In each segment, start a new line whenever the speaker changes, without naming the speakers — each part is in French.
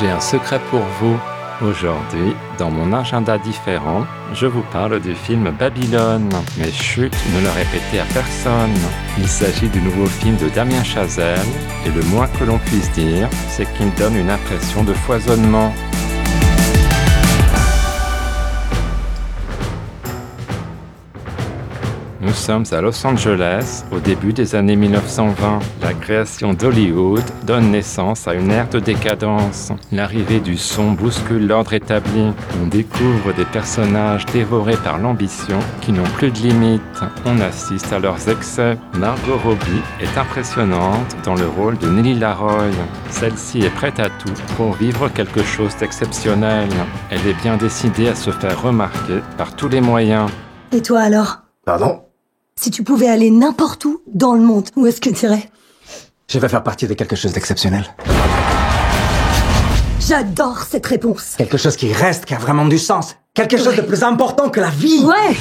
J'ai un secret pour vous. Aujourd'hui, dans mon agenda différent, je vous parle du film Babylone. Mais chut, ne le répétez à personne. Il s'agit du nouveau film de Damien Chazelle, et le moins que l'on puisse dire, c'est qu'il donne une impression de foisonnement. Nous sommes à Los Angeles au début des années 1920. La création d'Hollywood donne naissance à une ère de décadence. L'arrivée du son bouscule l'ordre établi. On découvre des personnages dévorés par l'ambition qui n'ont plus de limites. On assiste à leurs excès. Margot Robbie est impressionnante dans le rôle de Nelly Laroy. Celle-ci est prête à tout pour vivre quelque chose d'exceptionnel. Elle est bien décidée à se faire remarquer par tous les moyens.
Et toi alors?
Pardon?
Si tu pouvais aller n'importe où dans le monde, où est-ce que tu irais?
Je vais faire partie de quelque chose d'exceptionnel.
J'adore cette réponse.
Quelque chose qui reste, qui a vraiment du sens. Quelque chose de plus important que la vie.
Ouais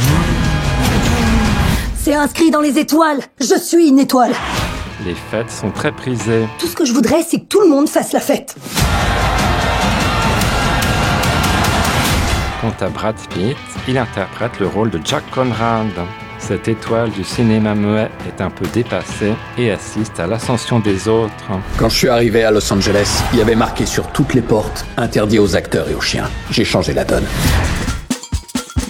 C'est inscrit dans les étoiles. Je suis une étoile.
Les fêtes sont très prisées.
Tout ce que je voudrais, c'est que tout le monde fasse la fête.
Quant à Brad Pitt, il interprète le rôle de Jack Conrad. Cette étoile du cinéma muet est un peu dépassée et assiste à l'ascension des autres.
Quand je suis arrivé à Los Angeles, il y avait marqué sur toutes les portes interdit aux acteurs et aux chiens. J'ai changé la donne.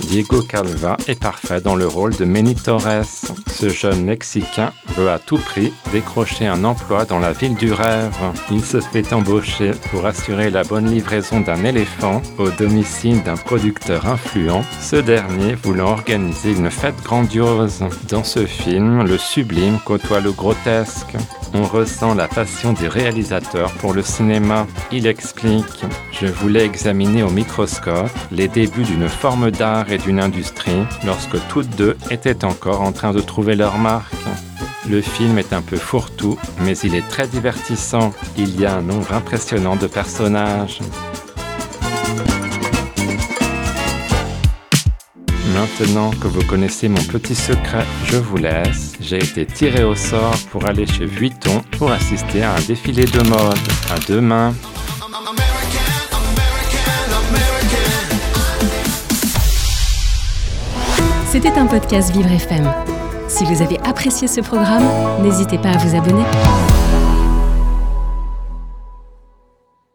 Diego Calva est parfait dans le rôle de Manny Torres. Ce jeune Mexicain veut à tout prix décrocher un emploi dans la ville du rêve. Il se fait embaucher pour assurer la bonne livraison d'un éléphant au domicile d'un producteur influent, ce dernier voulant organiser une fête grandiose. Dans ce film, le sublime côtoie le grotesque. On ressent la passion du réalisateur pour le cinéma. Il explique Je voulais examiner au microscope les débuts d'une forme d'art et d'une industrie lorsque toutes deux étaient encore en train de trouver leur marque. Le film est un peu fourre-tout, mais il est très divertissant. Il y a un nombre impressionnant de personnages. Maintenant que vous connaissez mon petit secret, je vous laisse. J'ai été tiré au sort pour aller chez Vuitton pour assister à un défilé de mode. À demain.
C'était un podcast Vivre FM. Si vous avez apprécié ce programme, n'hésitez pas à vous abonner.